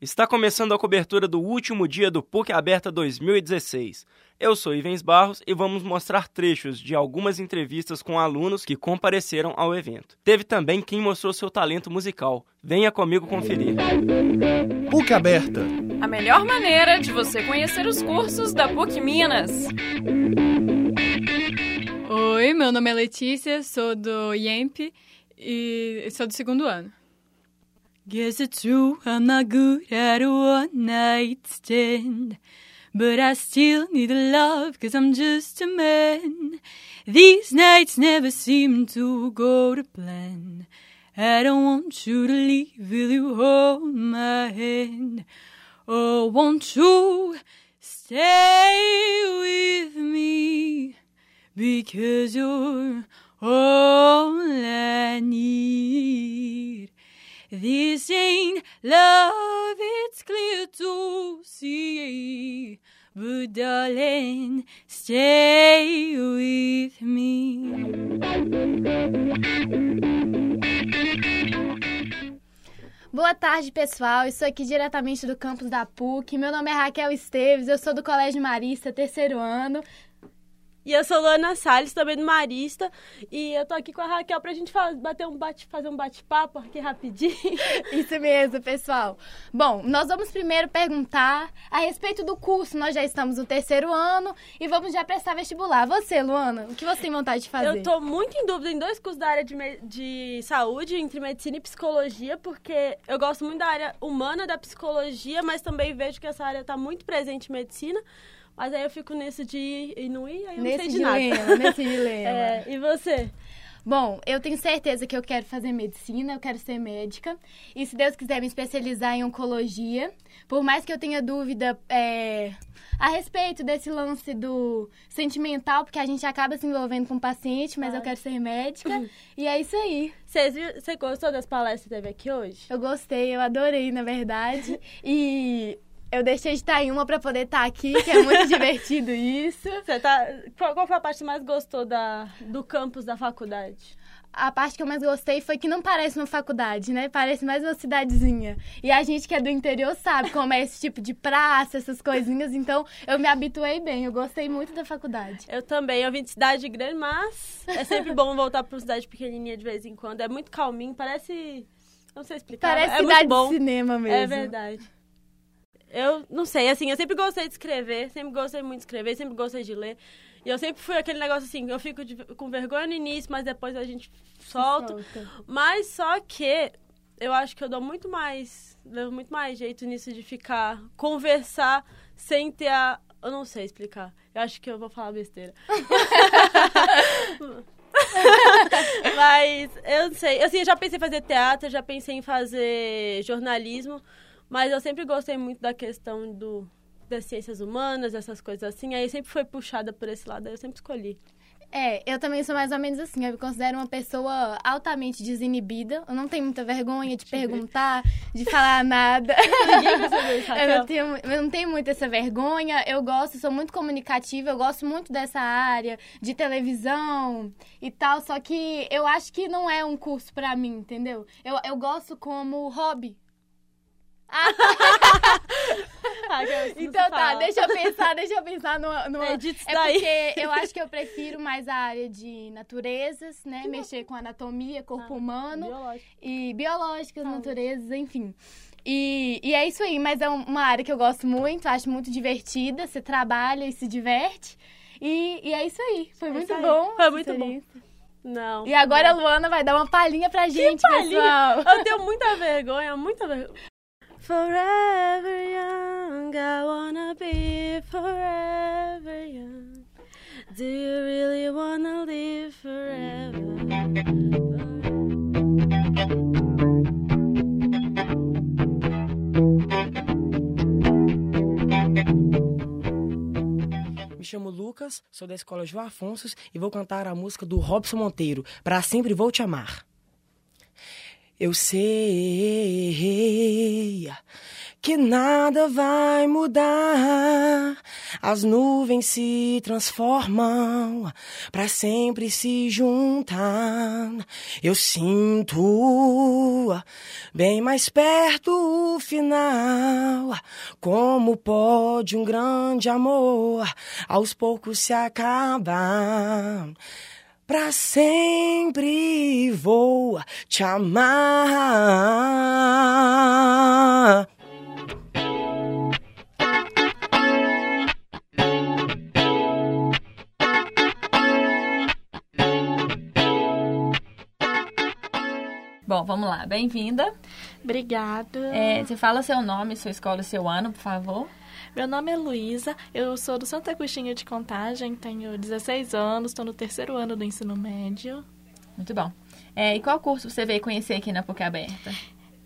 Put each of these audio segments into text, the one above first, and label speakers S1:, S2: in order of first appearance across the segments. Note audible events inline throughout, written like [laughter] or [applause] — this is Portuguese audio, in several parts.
S1: Está começando a cobertura do último dia do PUC Aberta 2016. Eu sou Ivens Barros e vamos mostrar trechos de algumas entrevistas com alunos que compareceram ao evento. Teve também quem mostrou seu talento musical. Venha comigo conferir.
S2: PUC Aberta.
S3: A melhor maneira de você conhecer os cursos da PUC Minas.
S4: Oi, meu nome é Letícia, sou do IEMP e sou do segundo ano. Guess it's true, I'm not good at a one night stand. But I still need a love, cause I'm just a man. These nights never seem to go to plan. I don't want you to leave, will you hold my hand? Oh, won't you stay with me? Because you're all I need. This ain't love, it's clear to see. But darling, stay with me.
S5: Boa tarde, pessoal. Estou aqui diretamente do campus da PUC. Meu nome é Raquel Esteves, eu sou do Colégio Marista, terceiro ano.
S6: E eu sou Luana Salles, também do Marista. E eu tô aqui com a Raquel pra gente bater um bate, fazer um bate-papo aqui rapidinho. [laughs]
S5: Isso mesmo, pessoal. Bom, nós vamos primeiro perguntar a respeito do curso. Nós já estamos no terceiro ano e vamos já prestar vestibular. Você, Luana, o que você tem vontade de fazer?
S6: Eu tô muito em dúvida em dois cursos da área de, de saúde, entre medicina e psicologia, porque eu gosto muito da área humana da psicologia, mas também vejo que essa área tá muito presente em medicina. Mas aí eu fico nesse de ir e não ir, aí eu
S5: Nesse
S6: não sei de nada.
S5: dilema, nesse [laughs] dilema.
S6: É, e você?
S5: Bom, eu tenho certeza que eu quero fazer medicina, eu quero ser médica. E se Deus quiser me especializar em oncologia, por mais que eu tenha dúvida é, a respeito desse lance do sentimental, porque a gente acaba se envolvendo com o paciente, mas eu quero ser médica. [laughs] e é isso aí.
S6: Você gostou das palestras que teve aqui hoje?
S5: Eu gostei, eu adorei, na verdade. E [laughs] eu deixei de estar em uma para poder estar aqui, que é muito [laughs] divertido isso.
S6: Você tá. Qual qual foi a parte que mais gostou da, do campus da faculdade?
S5: A parte que eu mais gostei foi que não parece uma faculdade, né? Parece mais uma cidadezinha. E a gente que é do interior sabe como é esse tipo de praça, essas coisinhas. Então, eu me habituei bem. Eu gostei muito da faculdade.
S6: Eu também, eu vim de cidade grande, mas é sempre bom voltar pra uma cidade pequenininha de vez em quando. É muito calminho, parece... Não sei explicar,
S5: Parece
S6: é
S5: cidade de cinema mesmo.
S6: É verdade. Eu não sei, assim, eu sempre gostei de escrever, sempre gostei muito de escrever, sempre gostei de ler. E eu sempre fui aquele negócio assim, eu fico de- com vergonha no início, mas depois a gente solta.
S5: Solta.
S6: Mas só que eu acho que eu dou muito mais, levo muito mais jeito nisso de ficar, conversar sem ter a. Eu não sei explicar. Eu acho que eu vou falar besteira. [laughs] mas eu não sei. Assim, eu já pensei em fazer teatro, já pensei em fazer jornalismo, mas eu sempre gostei muito da questão do das ciências humanas, essas coisas assim. Aí sempre foi puxada por esse lado, aí eu sempre escolhi.
S5: É, eu também sou mais ou menos assim. Eu me considero uma pessoa altamente desinibida. Eu não tenho muita vergonha de perguntar, de falar nada. [laughs] [laughs] Eu não, tenho, eu não tenho muito essa vergonha. Eu gosto, sou muito comunicativa, eu gosto muito dessa área de televisão e tal. Só que eu acho que não é um curso pra mim, entendeu? Eu, eu gosto como hobby.
S6: Isso não
S5: Então tá, deixa eu pensar, deixa eu pensar.
S6: Edita isso
S5: É
S6: daí.
S5: porque [laughs] eu acho que eu prefiro mais a área de naturezas, né? Mexer com anatomia, corpo humano
S6: Biológico.
S5: e biológicas, naturezas, enfim. E, e é isso aí, mas é um- uma área que eu gosto muito, acho muito divertida. Você trabalha e se diverte. E, e é isso aí. Foi
S6: É
S5: muito
S6: aí.
S5: bom.
S6: Foi muito bom. Não.
S5: E agora a Luana vai dar uma palhinha pra gente, pessoal.
S6: Eu tenho muita vergonha, muita vergonha. Forever young, I wanna be forever young. Do you really wanna live forever?
S7: Me chamo Lucas, sou da escola João Afonso e vou cantar a música do Robson Monteiro, Pra Sempre Vou Te Amar. Eu sei que nada vai mudar. As nuvens se transformam para sempre se juntar. Eu sinto bem mais perto o final. Como pode um grande amor aos poucos se acabar? Pra sempre vou te amar.
S8: Bom, vamos lá. Bem-vinda.
S9: Obrigada.
S8: É, você fala seu nome, sua escola e seu ano, por favor.
S9: Meu nome é Luísa, eu sou do Santa Agostinho de Contagem, tenho 16 anos, estou no terceiro ano do ensino médio.
S8: Muito bom. É, e qual curso você veio conhecer aqui na PUC Aberta?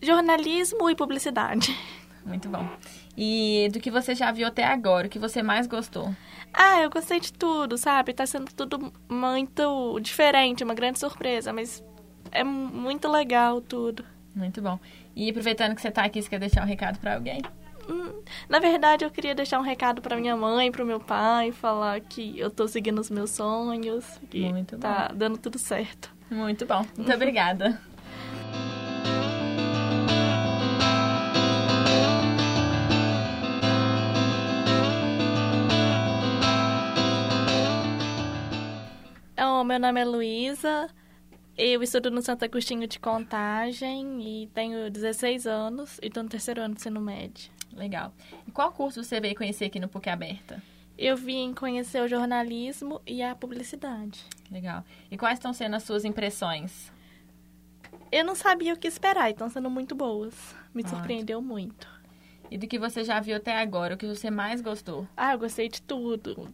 S9: Jornalismo e publicidade.
S8: Muito bom. E do que você já viu até agora, o que você mais gostou?
S9: Ah, eu gostei de tudo, sabe? Tá sendo tudo muito diferente, uma grande surpresa, mas é muito legal tudo.
S8: Muito bom. E aproveitando que você está aqui, você quer deixar um recado para alguém?
S9: Hum, na verdade, eu queria deixar um recado para minha mãe, para o meu pai, falar que eu estou seguindo os meus sonhos, que
S8: Muito
S9: tá
S8: bom.
S9: dando tudo certo.
S8: Muito bom. [laughs] Muito obrigada.
S9: Oh, meu nome é Luísa, eu estudo no Santo Agostinho de Contagem e tenho 16 anos e estou no terceiro ano do ensino médio.
S8: Legal. E qual curso você veio conhecer aqui no PUC Aberta?
S9: Eu vim conhecer o jornalismo e a publicidade.
S8: Legal. E quais estão sendo as suas impressões?
S9: Eu não sabia o que esperar, estão sendo muito boas. Me
S8: Ótimo.
S9: surpreendeu muito.
S8: E do que você já viu até agora, o que você mais gostou?
S9: Ah, eu gostei de tudo.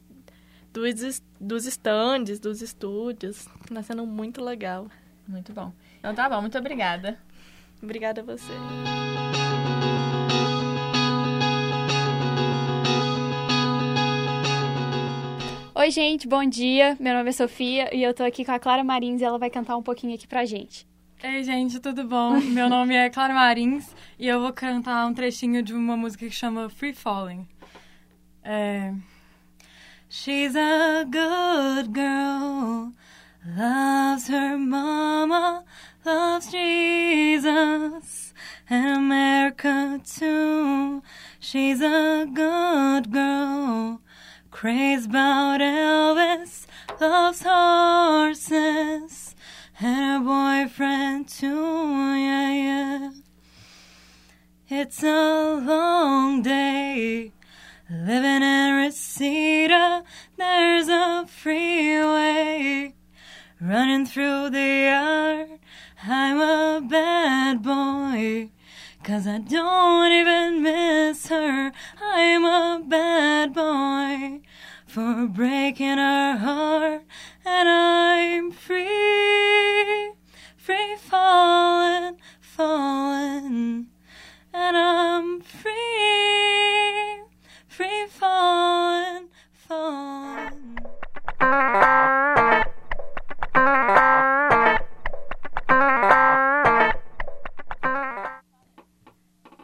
S9: Dos, dos stands, dos estúdios. Tá sendo muito legal.
S8: Muito bom. Então tá bom, muito obrigada.
S9: Obrigada a você.
S10: Oi, gente, bom dia. Meu nome é Sofia e eu tô aqui com a Clara Marins e ela vai cantar um pouquinho aqui pra gente.
S4: Ei, gente, tudo bom? Meu nome é Clara Marins e eu vou cantar um trechinho de uma música que chama Free Falling. É... She's a good girl, loves her mama, loves Jesus and America too. She's a good girl, crazy about Elvis, loves horses and her boyfriend too, yeah, yeah. It's a long day living in Reseda. There's a freeway running through the yard. I'm a bad boy. Cause I don't even miss breaking her heart. And I'm free, free falling, falling. And I'm free, free falling, falling.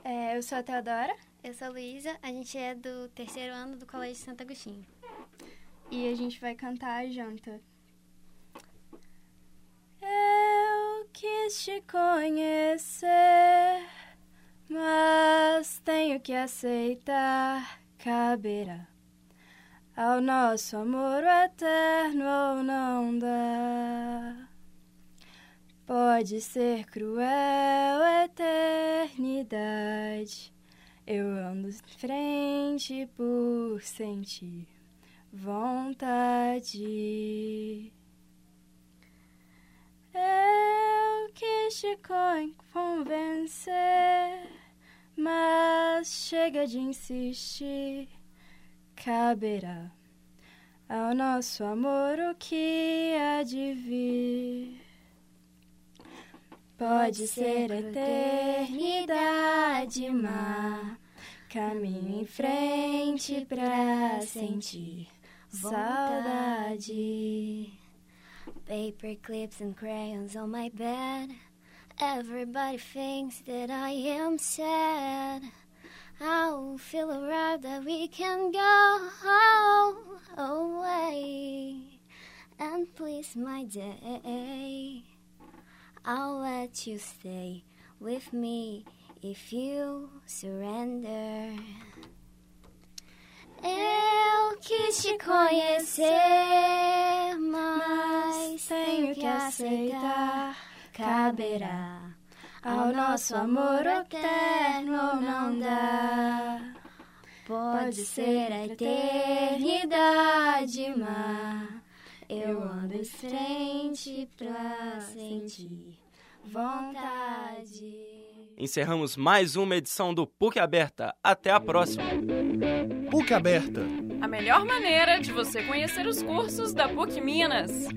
S10: É, eu sou a Teodora
S11: Eu sou a Luísa, a gente é do terceiro ano do Colégio Santo Agostinho.
S10: E a gente vai cantar a janta.
S9: Eu quis te conhecer, mas tenho que aceitar. Caberá ao nosso amor eterno ou não dá. Pode ser cruel a eternidade. Eu ando em frente por sentir vontade. Eu quis te con- convencer, mas chega de insistir. Caberá ao nosso amor o que há de vir. Pode ser eternidade, má. Caminho em frente pra sentir saudade.
S11: Paper clips and crayons on my bed. Everybody thinks that I am sad. I'll feel arrived that we can go away and please my day. I'll let you stay with me if you surrender. Te conhecer, mas tenho que aceitar. Caberá ao nosso amor eterno, não dá. Pode ser a eternidade, mas eu ando em frente pra sentir vontade.
S1: Encerramos mais uma edição do PUC Aberta. Até a próxima.
S2: PUC Aberta.
S3: A melhor maneira de você conhecer os cursos da PUC Minas.